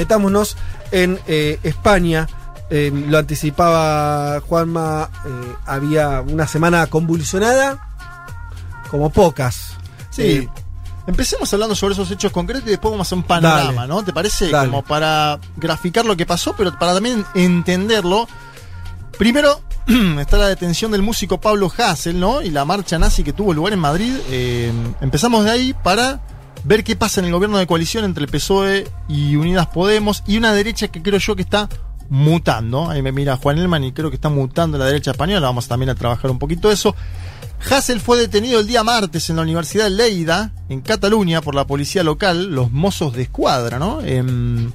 Metámonos en eh, España. Eh, lo anticipaba Juanma, eh, había una semana convulsionada, como pocas. Sí. Empecemos hablando sobre esos hechos concretos y después vamos a hacer un panorama, Dale. ¿no? ¿Te parece? Dale. Como para graficar lo que pasó, pero para también entenderlo. Primero, está la detención del músico Pablo Hassel, ¿no? Y la marcha nazi que tuvo lugar en Madrid. Eh, empezamos de ahí para ver qué pasa en el gobierno de coalición entre el PSOE y Unidas Podemos y una derecha que creo yo que está mutando. Ahí me mira Juan Elman y creo que está mutando la derecha española. Vamos también a trabajar un poquito eso. Hassel fue detenido el día martes en la Universidad de Lleida, en Cataluña, por la policía local, los mozos de escuadra, ¿no? Em,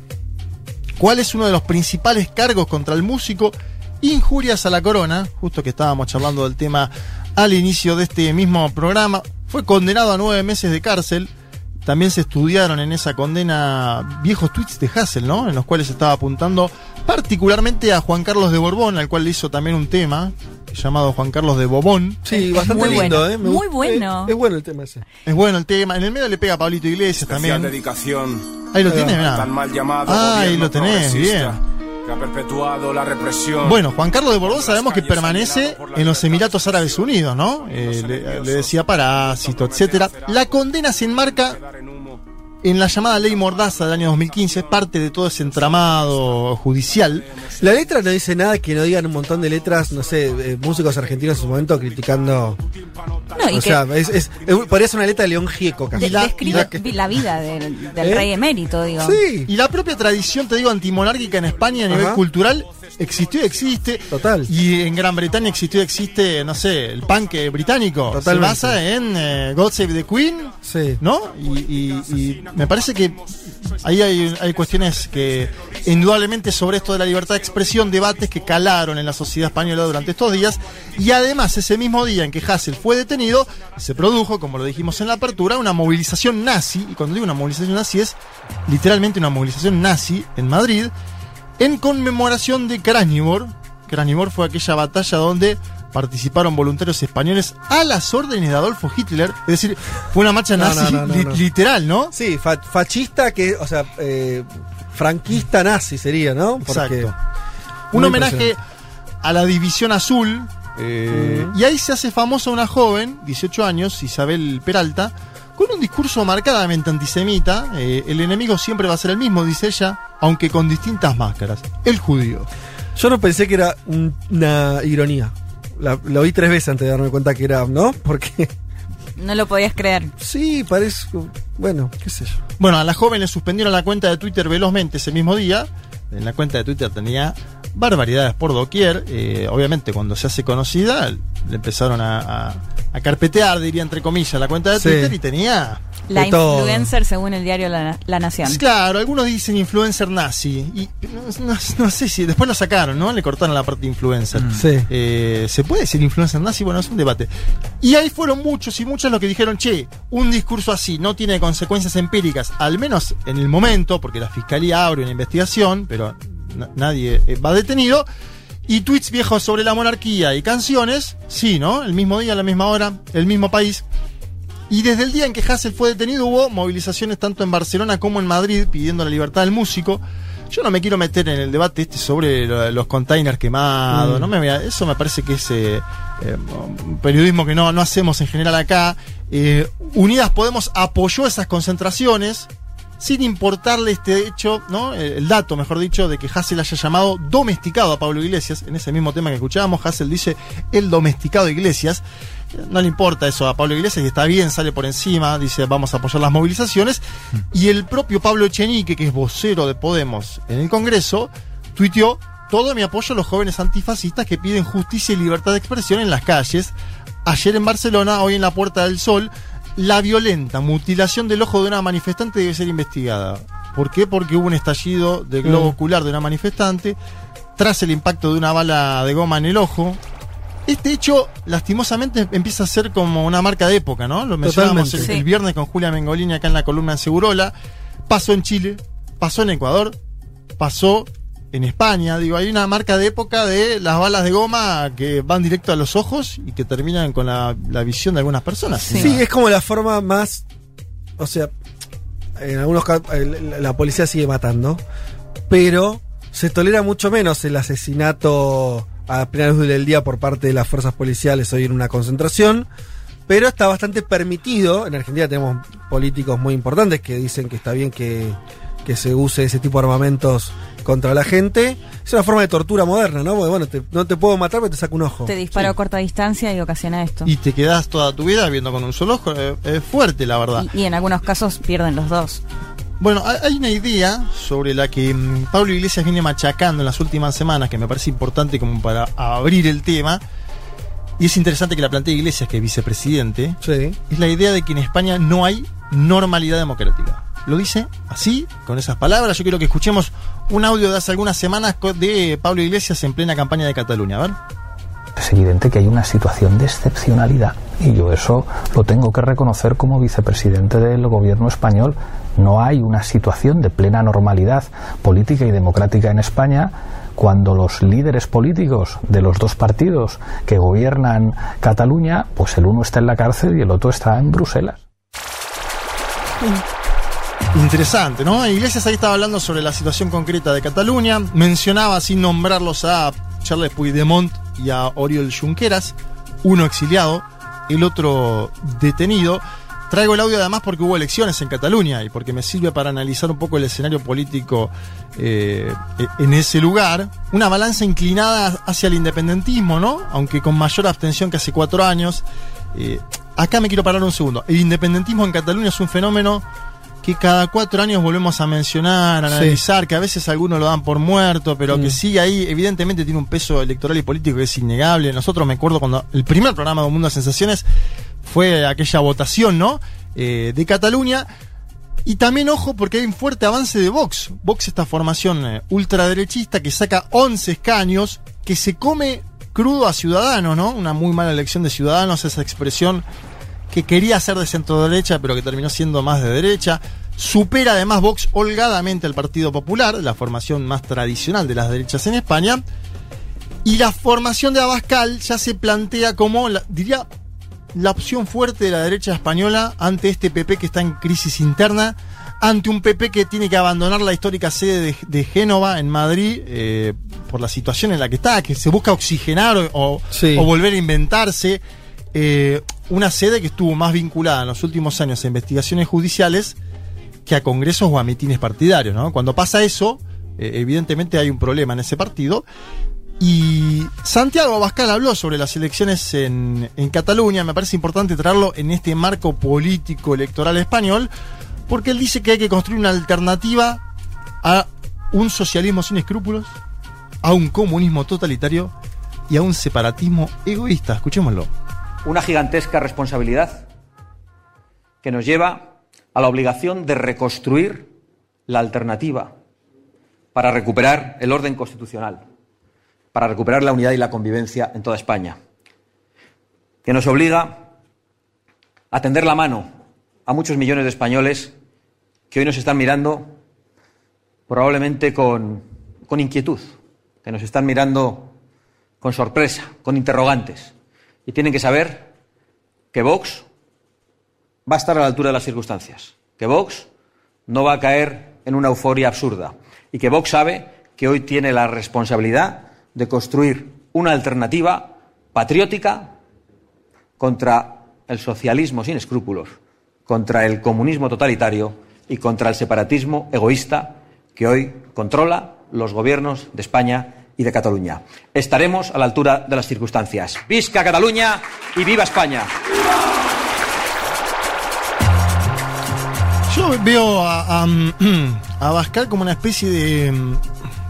¿Cuál es uno de los principales cargos contra el músico? Injurias a la corona, justo que estábamos charlando del tema al inicio de este mismo programa. Fue condenado a nueve meses de cárcel. También se estudiaron en esa condena viejos tweets de Hassel, ¿no? En los cuales estaba apuntando particularmente a Juan Carlos de Borbón, al cual le hizo también un tema llamado Juan Carlos de Bobón. sí, bastante muy lindo, bueno. ¿eh? Me Muy bueno. Es, es bueno el tema ese. Es bueno el tema. En el medio le pega a Pablito Iglesias Especial también. dedicación Ahí lo Ahí tienes, tan mal llamado Ah, ahí lo tenés, progresista, bien. Que ha perpetuado la represión. Bueno, Juan Carlos de Borbón sabemos que permanece en los Emiratos Árabes Unidos, ¿no? Eh, le, le decía parásito, etcétera. La condena se enmarca en la llamada ley Mordaza del año 2015, es parte de todo ese entramado judicial. La letra no dice nada que no digan un montón de letras, no sé, eh, músicos argentinos en su momento criticando. No, y o que sea, es, es, es- podría ser una letra de León Gieco casi. la- la- la, vida del, del ¿Eh? rey emérito, digo. Sí, Y la propia tradición, te digo, antimonárquica en España a nivel Ajá. cultural existió y existe. Total. Y en Gran Bretaña existió y existe, no sé, el punk eh, británico. Totalmente. Se basa en eh, God Save the Queen, sí. ¿no? Y, y- y me parece que ahí hay, hay cuestiones que indudablemente sobre esto de la libertad de expresión, debates que calaron en la sociedad española durante estos días. Y además, ese mismo día en que Hassel fue detenido, se produjo, como lo dijimos en la apertura, una movilización nazi. Y cuando digo una movilización nazi es literalmente una movilización nazi en Madrid, en conmemoración de Krasnivor. Krasnivor fue aquella batalla donde participaron voluntarios españoles a las órdenes de Adolfo Hitler. Es decir, fue una marcha No, nazi no, no, no, li- no. literal, ¿no? Sí, fa- fascista que, o sea, eh, franquista nazi sería, ¿no? Exacto. Muy Un homenaje a la División Azul. eh, Y ahí se hace famosa una joven, 18 años, Isabel Peralta, con un discurso marcadamente antisemita. eh, el enemigo siempre va a ser el mismo, dice ella, aunque con distintas máscaras. El judío. Yo no pensé que era un- una ironía. La- lo oí tres veces antes de darme cuenta que era, ¿no? Porque No lo podías creer. sí, parece. Bueno, qué sé yo. Bueno, a la joven le suspendieron la cuenta de Twitter velozmente ese mismo día. En la cuenta de Twitter tenía barbaridades por doquier. Eh, obviamente, cuando se hace conocida, le empezaron a, a- a carpetear, diría entre comillas, la cuenta de Sí. Twitter y tenía. La De todo. influencer según el diario La, La Nación. Claro, algunos dicen influencer nazi. Y no, no- no sé si después lo sacaron, ¿no? Le cortaron la parte influencer. Sí. Eh, ¿Se puede decir influencer nazi? Bueno, es un debate. Y ahí fueron muchos y muchos los que dijeron, che, un discurso así no tiene consecuencias empíricas, al menos en el momento, porque la fiscalía abre una investigación, pero na- nadie eh, va detenido. Y tweets viejos sobre la monarquía y canciones, sí, ¿no? El mismo día, a la misma hora, el mismo país. Y desde el día en que Hassel fue detenido hubo movilizaciones tanto en Barcelona como en Madrid pidiendo la libertad del músico. Yo no me quiero meter en el debate este sobre lo- los containers quemados, Mm. no me eso me parece que es eh, eh, un periodismo que no, no hacemos en general acá. Eh, Unidas Podemos apoyó esas concentraciones sin importarle este hecho, ¿no? El, el dato, mejor dicho, de que Hassel haya llamado domesticado a Pablo Iglesias. En ese mismo tema que escuchábamos, Hassel dice el domesticado Iglesias. No le importa eso a Pablo Iglesias y está bien, sale por encima, dice vamos a apoyar las movilizaciones. Y el propio Pablo Echenique, que es vocero de Podemos en el Congreso, tuiteó todo mi apoyo a los jóvenes antifascistas que piden justicia y libertad de expresión en las calles. Ayer en Barcelona, hoy en la Puerta del Sol, la violenta mutilación del ojo de una manifestante debe ser investigada. ¿Por qué? Porque hubo un estallido del globo Mm. ocular de una manifestante tras el impacto de una bala de goma en el ojo. Este hecho, lastimosamente, empieza a ser como una marca de época, ¿no? Lo mencionábamos el, viernes con Julia Mengolini acá en la columna en Segurola. Pasó en Chile, pasó en Ecuador, pasó en España. Digo, hay una marca de época de las balas de goma que van directo a los ojos y que terminan con la, la visión de algunas personas. Sí. Sí, es como la forma más. O sea, en algunos casos la, la policía sigue matando, pero se tolera mucho menos el asesinato a plena luz del día por parte de las fuerzas policiales hoy en una concentración. Pero está bastante permitido. En Argentina tenemos políticos muy importantes que dicen que está bien que, que se use ese tipo de armamentos contra la gente. Es una forma de tortura moderna, ¿no? Porque bueno, te- no te puedo matar, pero te saco un ojo. Te dispara Sí. a corta distancia y ocasiona esto. Y te quedas toda tu vida viendo con un solo ojo. Eh, Es fuerte, la verdad. Y, y en algunos casos pierden los dos. Bueno, hay- una idea sobre la que mm, Pablo Iglesias viene machacando en las últimas semanas que me parece importante como para abrir el tema. Y es interesante que la plantee Iglesias, que es vicepresidente. Sí. Es la idea de que en España no hay normalidad democrática. Lo dice así, con esas palabras. Yo quiero que escuchemos un audio de hace algunas semanas de Pablo Iglesias en plena campaña de Cataluña. A ver. Es evidente que hay una situación de excepcionalidad y yo eso lo tengo que reconocer como vicepresidente del gobierno español. No hay una situación de plena normalidad política y democrática en España cuando los líderes políticos de los dos partidos que gobiernan Cataluña, pues el uno está en la cárcel y el otro está en Bruselas. Interesante, ¿no? Iglesias ahí estaba hablando sobre la situación concreta de Cataluña, mencionaba sin nombrarlos a Charles Puigdemont y a Oriol Junqueras, uno exiliado, el otro detenido. Traigo el audio además porque hubo elecciones en Cataluña y porque me sirve para analizar un poco el escenario político eh, en ese lugar. Una balanza inclinada hacia el independentismo, ¿no? Aunque con mayor abstención que hace cuatro años. Eh, acá me quiero parar un segundo. El independentismo en Cataluña es un fenómeno que cada cuatro años volvemos a mencionar, a Sí. analizar, que a veces algunos lo dan por muerto, pero que Mm. sigue ahí, evidentemente tiene un peso electoral y político que es innegable. Nosotros me acuerdo cuando el primer programa de Un Mundo de Sensaciones fue aquella votación, ¿no? Eh, de Cataluña. Y también, ojo, porque hay un fuerte avance de Vox. Vox, esta formación eh, ultraderechista que saca 11 escaños, que se come crudo a Ciudadanos, ¿no? Una muy mala elección de Ciudadanos, esa expresión que quería ser de centro derecha, pero que terminó siendo más de derecha. Supera además Vox holgadamente al Partido Popular, la formación más tradicional de las derechas en España. Y la formación de Abascal ya se plantea como, la- diría, la opción fuerte de la derecha española ante este PP que está en crisis interna, ante un PP que tiene que abandonar la histórica sede de, de Génova en Madrid eh, por la situación en la que está, que se busca oxigenar o, o- Sí. o volver a inventarse. eh, una sede que estuvo más vinculada en los últimos años a investigaciones judiciales que a congresos o a mitines partidarios. ¿no? Cuando pasa eso, eh, evidentemente hay un problema en ese partido. Y Santiago Abascal habló sobre las elecciones en, en Cataluña. Me parece importante traerlo en este marco político electoral español, porque él dice que hay que construir una alternativa a un socialismo sin escrúpulos, a un comunismo totalitario y a un separatismo egoísta. Escuchémoslo. Una gigantesca responsabilidad que nos lleva a la obligación de reconstruir la alternativa para recuperar el orden constitucional, para recuperar la unidad y la convivencia en toda España, que nos obliga a tender la mano a muchos millones de españoles que hoy nos están mirando probablemente con, inquietud, que nos están mirando con sorpresa, con interrogantes, y tienen que saber que Vox va a estar a la altura de las circunstancias, que Vox no va a caer en una euforia absurda y que Vox sabe que hoy tiene la responsabilidad de construir una alternativa patriótica contra el socialismo sin escrúpulos, contra el comunismo totalitario y contra el separatismo egoísta que hoy controla los gobiernos de España y de Cataluña. Estaremos a la altura de las circunstancias. Visca Cataluña y viva España. Yo veo a, a, a como una especie de. mm,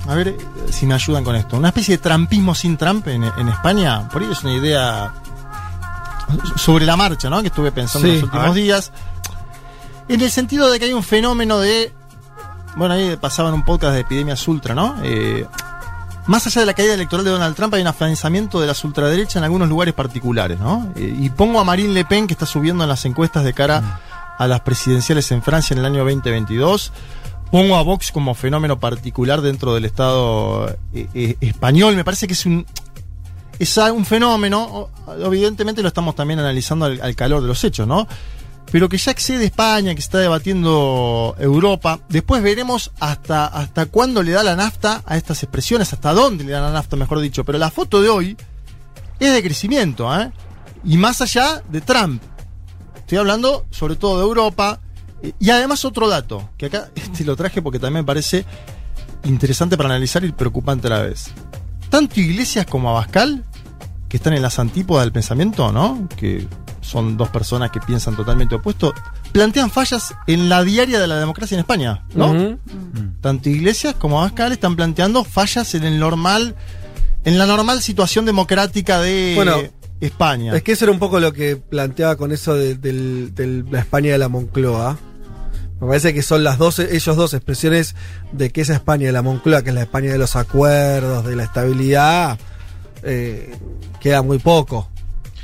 A ver si me ayudan con esto. Una especie de trampismo sin Trump en, en España. Por ahí es una idea sobre la marcha, ¿no? Que estuve pensando en los últimos días. En el sentido de que hay un fenómeno de. Bueno, ahí pasaban un podcast de epidemias ultra, ¿no? Eh, más allá de la caída electoral de Donald Trump, hay un afianzamiento de las ultraderechas en algunos lugares particulares, ¿no? Eh, y pongo a Marine Le Pen, que está subiendo en las encuestas de cara a las presidenciales en Francia en el año 2022. Pongo a Vox como fenómeno particular dentro del Estado eh, eh, español. Me parece que es un, es un fenómeno, evidentemente lo estamos también analizando al, al calor de los hechos, ¿no? Pero que ya excede España, que está debatiendo Europa. Después veremos hasta, hasta cuándo le da la nafta a estas expresiones, hasta dónde le da la nafta, mejor dicho. Pero la foto de hoy es de crecimiento, ¿eh? Y más allá de Trump. Estoy hablando sobre todo de Europa. Y además otro dato, que acá este lo traje porque también me parece interesante para analizar y preocupante a la vez. Tanto Iglesias como Abascal, que están en las antípodas del pensamiento, ¿no? Que son dos personas que piensan totalmente opuesto, plantean fallas en la diaria de la democracia en España, ¿no? Ujú. Tanto Iglesias como Abascal están planteando fallas en el normal, en la normal situación democrática de Bueno, España. Es que eso era un poco lo que planteaba con eso de, la España de la Moncloa. Me parece que son las dos, ellos dos expresiones de que esa España de la Moncloa, que es la España de los acuerdos, de la estabilidad, eh, queda muy poco.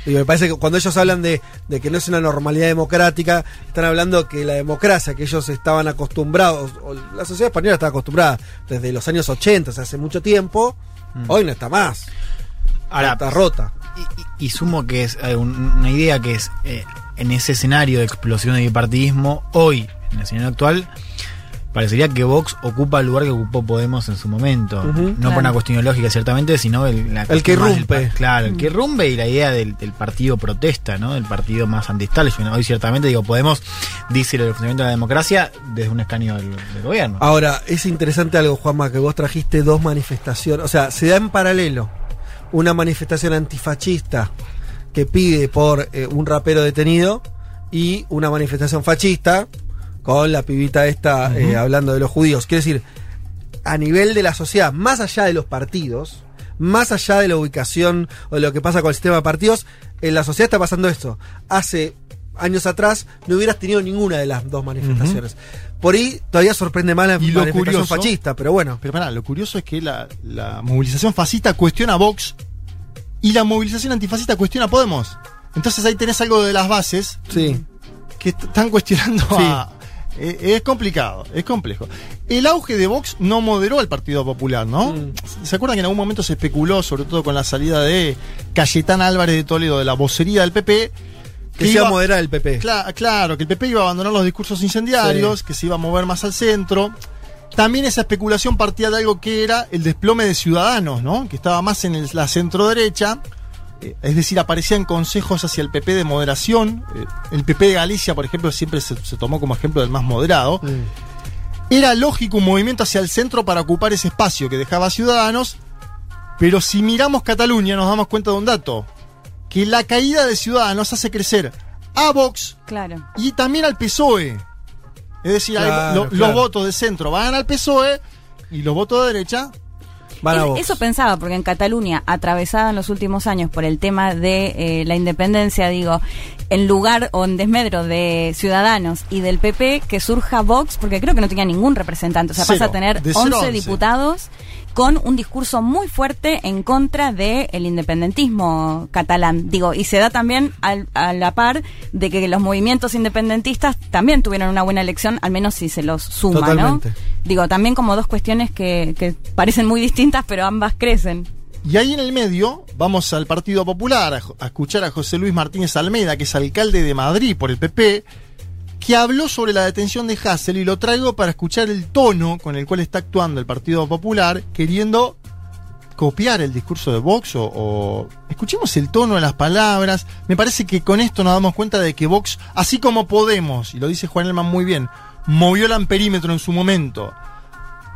Y me parece que cuando ellos hablan de, de que no es una normalidad democrática, están hablando que la democracia que ellos estaban acostumbrados, o la sociedad española estaba acostumbrada desde los años 80, o sea, hace mucho tiempo, hoy no está más. Ahora, está rota. Y, y- y sumo que es eh, un- una idea que es eh, en ese escenario de explosión del bipartidismo, hoy, en el escenario actual, parecería que Vox ocupa el lugar que ocupó Podemos en su momento. No por Claro. una cuestión lógica, ciertamente, sino el, la El que pa- claro, el que irrumpe y la idea del, del partido protesta, ¿no? Del partido más anti-establishment. Hoy, ciertamente, digo, Podemos dice el funcionamiento de la democracia desde un escaño del, del gobierno. Ahora, es interesante algo, Juanma, que vos trajiste dos manifestaciones. O sea, se da en paralelo una manifestación antifascista que pide por eh, un rapero detenido y una manifestación fascista con la pibita esta eh, hablando de los judíos. Quiero decir, a nivel de la sociedad, más allá de los partidos, más allá de la ubicación o de lo que pasa con el sistema de partidos, en la sociedad está pasando esto. Hace años atrás no hubieras tenido ninguna de las dos manifestaciones. Por ahí todavía sorprende más la Y lo manifestación curioso- fascista, pero bueno. Pero pará, lo curioso es que la, la movilización fascista cuestiona a Vox y la movilización antifascista cuestiona a Podemos. Entonces ahí tenés algo de las bases Sí. que est- están cuestionando Sí. a... eh, Es complicado, es complejo. El auge de Vox no moderó al Partido Popular, ¿no? Mm. ¿Se acuerdan que en algún momento se especuló, sobre todo con la salida de Cayetán Álvarez de Toledo de la vocería del PP? Que se iba a moderar el PP. Cla- claro, que el PP iba a abandonar los discursos incendiarios, que se iba a mover más al centro. También esa especulación partía de algo que era el desplome de Ciudadanos, ¿no? Que estaba más en el- la centro derecha. Eh, Es decir, aparecían consejos hacia el PP de moderación. Eh, El PP de Galicia, por ejemplo, siempre se, se tomó como ejemplo del más moderado. Mm. Era lógico un movimiento hacia el centro para ocupar ese espacio que dejaba Ciudadanos. Pero si miramos Cataluña, nos damos cuenta de un dato: que la caída de Ciudadanos hace crecer a Vox Claro. y también al PSOE. Es decir, hay- lo- claro. los votos de centro van al PSOE y los votos de derecha. Es-. Eso pensaba, porque en Cataluña, atravesada en los últimos años por el tema de eh, la independencia, digo, en lugar o en desmedro de Ciudadanos y del PP, que surja Vox, porque creo que no tenía ningún representante, o sea, Cero, pasa a tener de cero 11 a 11. diputados con un discurso muy fuerte en contra del independentismo catalán. Digo, y se da también al- a la par de que los movimientos independentistas también tuvieron una buena elección, al menos si se los suma, Totalmente. ¿no? Digo, también como dos cuestiones que, que parecen muy distintas, pero ambas crecen. Y ahí en el medio vamos al Partido Popular a escuchar a José Luis Martínez Almeida, que es alcalde de Madrid por el PP, que habló sobre la detención de Hassel y lo traigo para escuchar el tono con el cual está actuando el Partido Popular, queriendo copiar el discurso de Vox o, escuchemos el tono de las palabras. Me parece que con esto nos damos cuenta de que Vox, así como Podemos, y lo dice Juan Elman muy bien, movió el amperímetro en su momento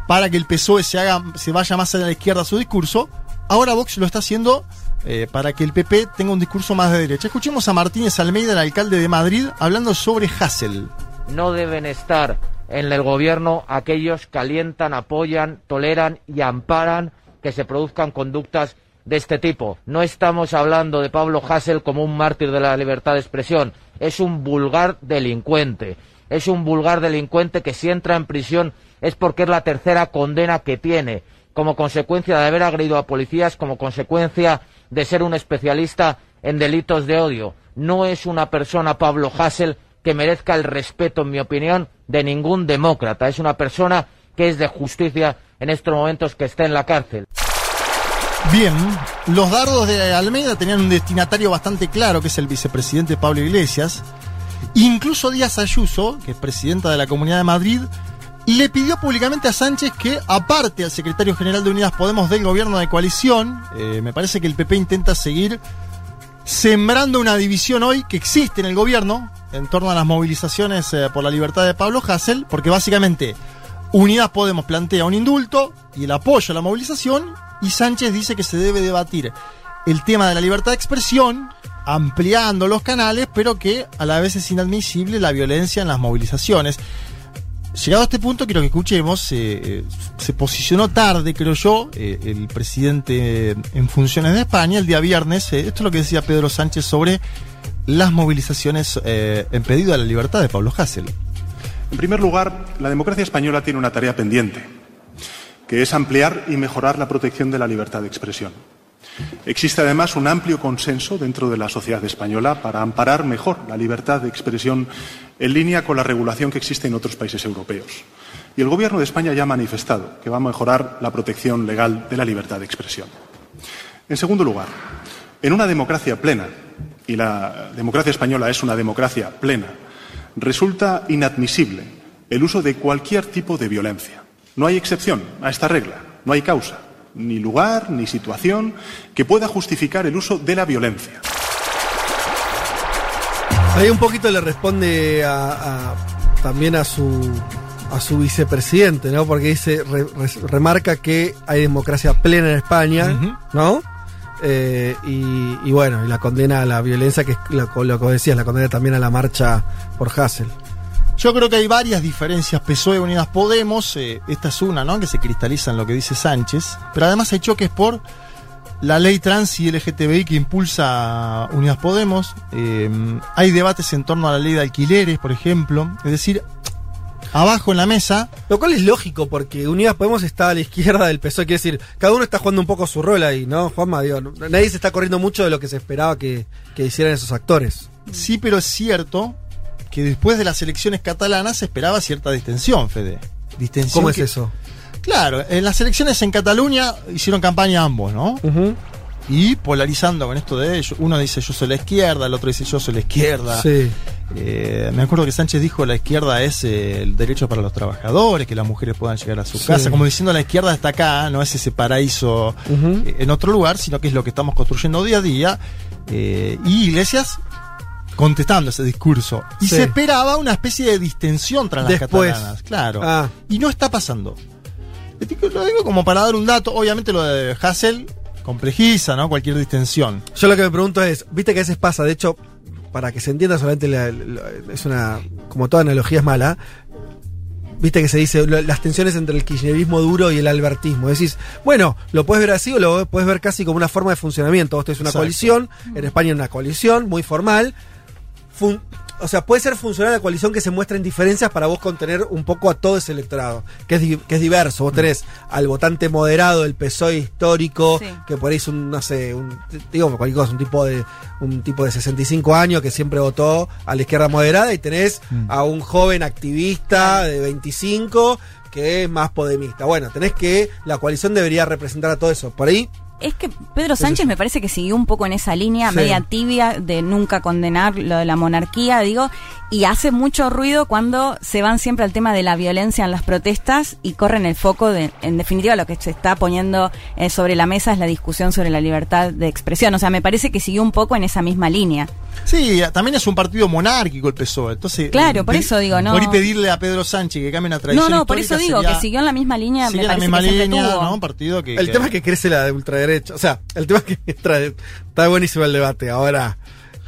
para que el PSOE se haga, se vaya más a la izquierda su discurso, ahora Vox lo está haciendo eh, para que el PP tenga un discurso más de derecha. Escuchemos a Martínez Almeida, el alcalde de Madrid, hablando sobre Hassel. no deben estar en el gobierno aquellos que alientan, apoyan, toleran y amparan que se produzcan conductas de este tipo. No estamos hablando de Pablo Hassel como un mártir de la libertad de expresión. Es un vulgar delincuente. Es un vulgar delincuente que si entra en prisión es porque es la tercera condena que tiene como consecuencia de haber agredido a policías, como consecuencia de ser un especialista en delitos de odio. No es una persona, Pablo Hassel, que merezca el respeto, en mi opinión, de ningún demócrata. Es una persona que es de justicia en estos momentos que está en la cárcel. Bien, los dardos de Almeida tenían un destinatario bastante claro, que es el vicepresidente Pablo Iglesias. Incluso Díaz Ayuso, que es presidenta de la Comunidad de Madrid, le pidió públicamente a Sánchez que aparte al secretario general de Unidas Podemos del gobierno de coalición. Eh, me parece que el PP intenta seguir sembrando una división hoy que existe en el gobierno en torno a las movilizaciones eh, por la libertad de Pablo Hassel, porque básicamente Unidas Podemos plantea un indulto y el apoyo a la movilización, y Sánchez dice que se debe debatir el tema de la libertad de expresión, ampliando los canales, pero que a la vez es inadmisible la violencia en las movilizaciones. Llegado a este punto, quiero que escuchemos, eh, eh, se posicionó tarde, creo yo, eh, el presidente en funciones de España el día viernes. esto es lo que decía Pedro Sánchez sobre las movilizaciones en pedido de la libertad de Pablo Hassel. En primer lugar, la democracia española tiene una tarea pendiente, que es ampliar y mejorar la protección de la libertad de expresión. Existe además un amplio consenso dentro de la sociedad española para amparar mejor la libertad de expresión en línea con la regulación que existe en otros países europeos. Y el Gobierno de España ya ha manifestado que va a mejorar la protección legal de la libertad de expresión. En segundo lugar, en una democracia plena, y la democracia española es una democracia plena, resulta inadmisible el uso de cualquier tipo de violencia. No hay excepción a esta regla, no hay causa, ni lugar, ni situación que pueda justificar el uso de la violencia. Ahí un poquito le responde a, también a su a su vicepresidente, ¿no? Porque dice, remarca que hay democracia plena en España, ¿no? Eh, y, bueno, y la condena a la violencia, que es lo, que decías, la condena también a la marcha por Hassel. Yo creo que hay varias diferencias PSOE Unidas Podemos, eh, esta es una, ¿no? Que se cristaliza en lo que dice Sánchez, pero además hay choques por la ley trans y LGTBI que impulsa Unidas Podemos. Eh, hay debates en torno a la ley de alquileres, por ejemplo. Es decir, abajo en la mesa. Lo cual es lógico, porque Unidas Podemos está a la izquierda del PSOE. Quiere decir, cada uno está jugando un poco su rol ahí, ¿no, Juanma? Digo, nadie se está corriendo mucho de lo que se esperaba que, que hicieran esos actores. Sí, pero es cierto que después de las elecciones catalanas se esperaba cierta distensión, Fede. Distensión ¿Cómo es eso? Claro, en las elecciones en Cataluña hicieron campaña ambos, ¿no? Y polarizando con esto de ellos. Uno dice yo soy la izquierda, el otro dice yo soy la izquierda. Sí. Eh, me acuerdo que Sánchez dijo la izquierda es eh, el derecho para los trabajadores, que las mujeres puedan llegar a su casa. Como diciendo la izquierda está acá, no es ese paraíso eh, en otro lugar, sino que es lo que estamos construyendo día a día. y Iglesias contestando ese discurso. Y se esperaba una especie de distensión tras las catalanas, claro. Ah. Y no está pasando. Lo digo como para dar un dato. Obviamente lo de Hassel complejiza, ¿no? Cualquier distensión. Yo lo que me pregunto es, viste que a veces pasa, de hecho, para que se entienda solamente es una, como toda analogía es mala, viste que se dice las tensiones entre el kirchnerismo duro y el albertismo. Decís, bueno, lo puedes ver así o lo puedes ver casi como una forma de funcionamiento. Vos tenés una coalición, en España una coalición muy formal. O sea, puede ser funcional la coalición que se muestra en diferencias para vos contener un poco a todo ese electorado, que es, que es diverso. Vos tenés al votante moderado del PSOE histórico, que por ahí es un, no sé, un, digo cualquier cosa, un tipo de un tipo de 65 años que siempre votó a la izquierda moderada, y tenés mm. a un joven activista de 25 que es más podemista. Bueno, tenés que la coalición debería representar a todo eso. Por ahí es que Pedro Sánchez me parece que siguió un poco en esa línea media tibia de nunca condenar lo de la monarquía, digo, y hace mucho ruido cuando se van siempre al tema de la violencia en las protestas y corren el foco de, en definitiva, lo que se está poniendo eh, sobre la mesa es la discusión sobre la libertad de expresión. O sea, me parece que siguió un poco en esa misma línea. Sí, también es un partido monárquico el PSOE, entonces... Claro, por eso digo, ¿no? Por pedirle a Pedro Sánchez que cambie una tradición No, no, por eso digo, que siguió en la misma línea, me la misma línea, ¿no? Un partido que... El tema es que crece la ultraderecha, o sea, el tema es que está buenísimo el debate, ahora...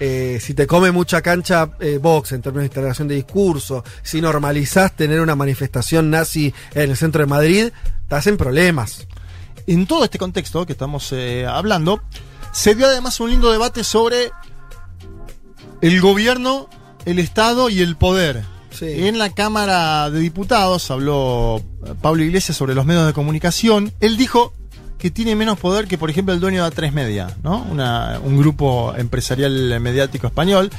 Eh, si te come mucha cancha eh, Vox en términos de integración de discurso, si normalizás tener una manifestación nazi en el centro de Madrid, estás en problemas. en todo este contexto que estamos eh, hablando, se dio además un lindo debate sobre el gobierno, el Estado y el poder. En la Cámara de Diputados habló eh, Pablo Iglesias sobre los medios de comunicación. Él dijo que tiene menos poder que, por ejemplo, el dueño de A3 Media, ¿no? Una- un grupo empresarial mediático español.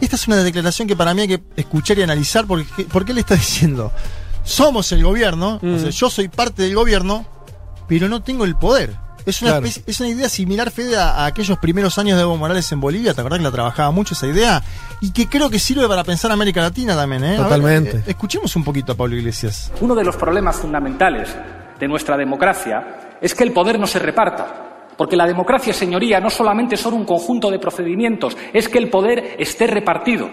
Esta es una declaración que para mí hay que escuchar y analizar porque, porque él está diciendo, somos el gobierno, o sea, yo soy parte del gobierno, pero no tengo el poder. Es una, Claro. especie- es una idea similar, Fede, a, a aquellos primeros años de Evo Morales en Bolivia. ¿Te acordás que la trabajaba mucho esa idea? Y que creo que sirve para pensar América Latina también, ¿eh? Ver, Totalmente. eh, escuchemos un poquito a Pablo Iglesias. Uno de los problemas fundamentales de nuestra democracia es que el poder no se reparta. Porque la democracia, señoría, no solamente son un conjunto de procedimientos, es que el poder esté repartido.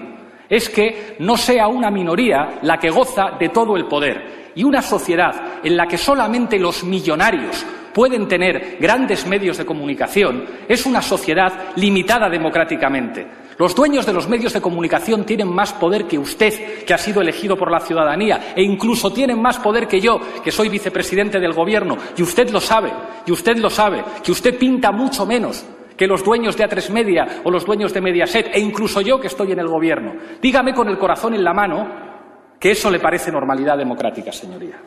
Es que no sea una minoría la que goza de todo el poder. Y una sociedad en la que solamente los millonarios pueden tener grandes medios de comunicación es una sociedad limitada democráticamente. Los dueños de los medios de comunicación tienen más poder que usted, que ha sido elegido por la ciudadanía, e incluso tienen más poder que yo, que soy vicepresidente del Gobierno, y usted lo sabe, y usted lo sabe, que usted pinta mucho menos que los dueños de A3 Media o los dueños de Mediaset, e incluso yo que estoy en el Gobierno. Dígame con el corazón en la mano que eso le parece normalidad democrática, señoría.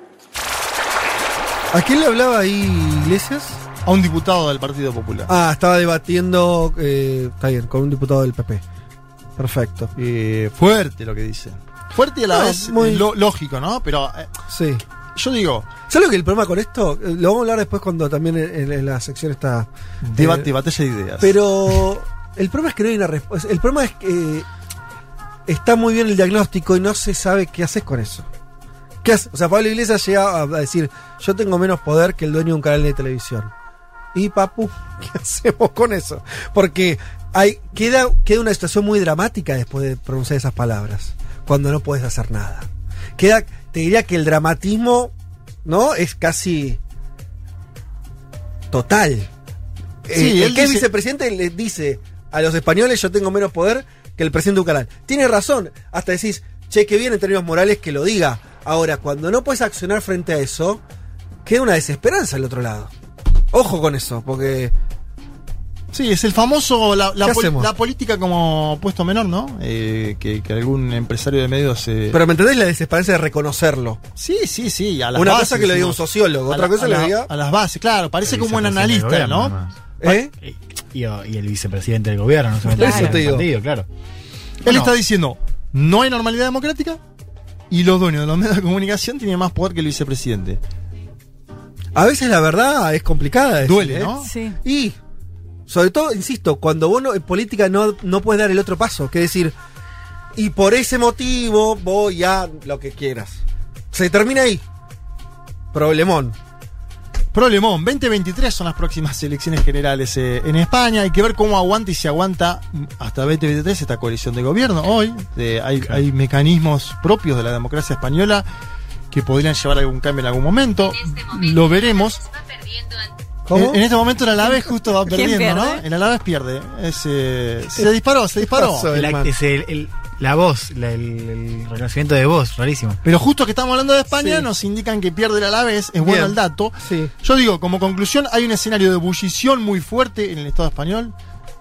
¿A quién le hablaba ahí Iglesias? A un diputado del Partido Popular. Ah, estaba debatiendo, eh, está bien, con un diputado del PP. Perfecto. Eh, fuerte lo que dice. Fuerte y a la No, vez muy- lo- lógico, ¿no? Pero eh, Sí. yo digo, ¿Sabes lo que el problema con esto? Eh, Lo vamos a hablar después cuando también en, en la sección está. debate, eh, batalla de ideas. Pero el problema es que no hay una respuesta. El problema es que está muy bien el diagnóstico y no se sabe qué haces con eso. ¿Qué hace? O sea, Pablo Iglesias llega a decir, yo tengo menos poder que el dueño de un canal de televisión. Y papu, ¿qué hacemos con eso? Porque hay, queda, queda una situación muy dramática después de pronunciar esas palabras, cuando no puedes hacer nada. Queda, te diría que el dramatismo, ¿no? Es casi total. Sí, Eh, el que es dice- vicepresidente le dice a los españoles yo tengo menos poder que el presidente canal. Tiene razón, hasta decís, che, que bien en términos morales que lo diga. Ahora, cuando no puedes accionar frente a eso, queda una desesperanza al otro lado. Ojo con eso, porque Sí, es el famoso, la, la ¿Qué pol- hacemos? la política como puesto menor, ¿no? Eh, que, que algún empresario de medios... eh, Pero ¿me entendés la desesperanza de reconocerlo? sí, sí, sí. A las Una bases, cosa que lo diga un sociólogo, otra la- cosa lo la- diga. A las bases, claro. Parece como un analista, gobierno, ¿no? además. ¿Eh? Y, el vicepresidente del gobierno, no solamente Eso te digo. partido, claro. Él Bueno, está diciendo, no hay normalidad democrática y los dueños de los medios de comunicación tienen más poder que el vicepresidente. A veces la verdad es complicada. decir, Duele, ¿eh? ¿no? Sí. Y, sobre todo, insisto, cuando vos no- en política no, no puedes dar el otro paso, que es decir, y por ese motivo voy a lo que quieras. Se termina ahí. Problemón. Problemón, 2023 son las próximas elecciones generales eh, en España. Hay que ver cómo aguanta y si aguanta mm, hasta 2023 esta coalición de gobierno. Hoy eh, hay, hay mecanismos propios de la democracia española que podrían llevar a algún cambio en algún momento. Lo veremos. ¿Cómo? En, en este momento el Alavés justo va ¿Quién perdiendo, ¿no? pierde? El Alavés pierde. Es, eh, se disparó, se disparó. pasó? el, hermano. es el- el- la voz, la- el, el reconocimiento de voz, rarísimo. Pero justo que estamos hablando de España, Sí. nos indican que pierde el Alavés, es bueno el dato. Sí. Yo digo, como conclusión, hay un escenario de ebullición muy fuerte en el Estado español.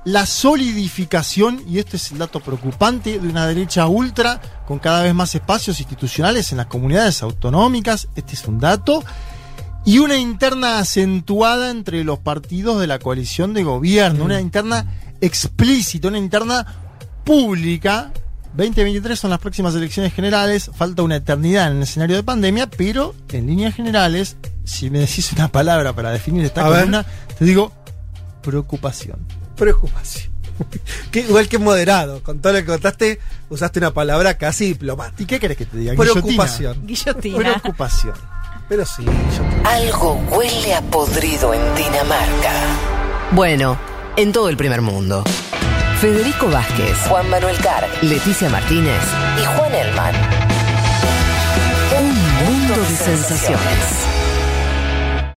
La solidificación, y este es el dato preocupante, de una derecha ultra con cada vez más espacios institucionales en las comunidades autonómicas. Este es un dato. Y una interna acentuada entre los partidos de la coalición de gobierno. Una interna explícita, una interna pública. 2023 son las próximas elecciones generales. Falta una eternidad en el escenario de pandemia, pero en líneas generales, si me decís una palabra para definir esta A ver. columna, te digo preocupación. Preocupación. Que, igual que moderado. Con todo lo que contaste, usaste una palabra casi diplomática. ¿Y qué querés que te diga? Preocupación. Guillotina. Preocupación. Pero sí, yo Algo huele a podrido en Dinamarca. Bueno, en todo el primer mundo. Federico Vázquez, Juan Manuel Carr, Leticia Martínez y Juan Elman. Un mundo de sensaciones.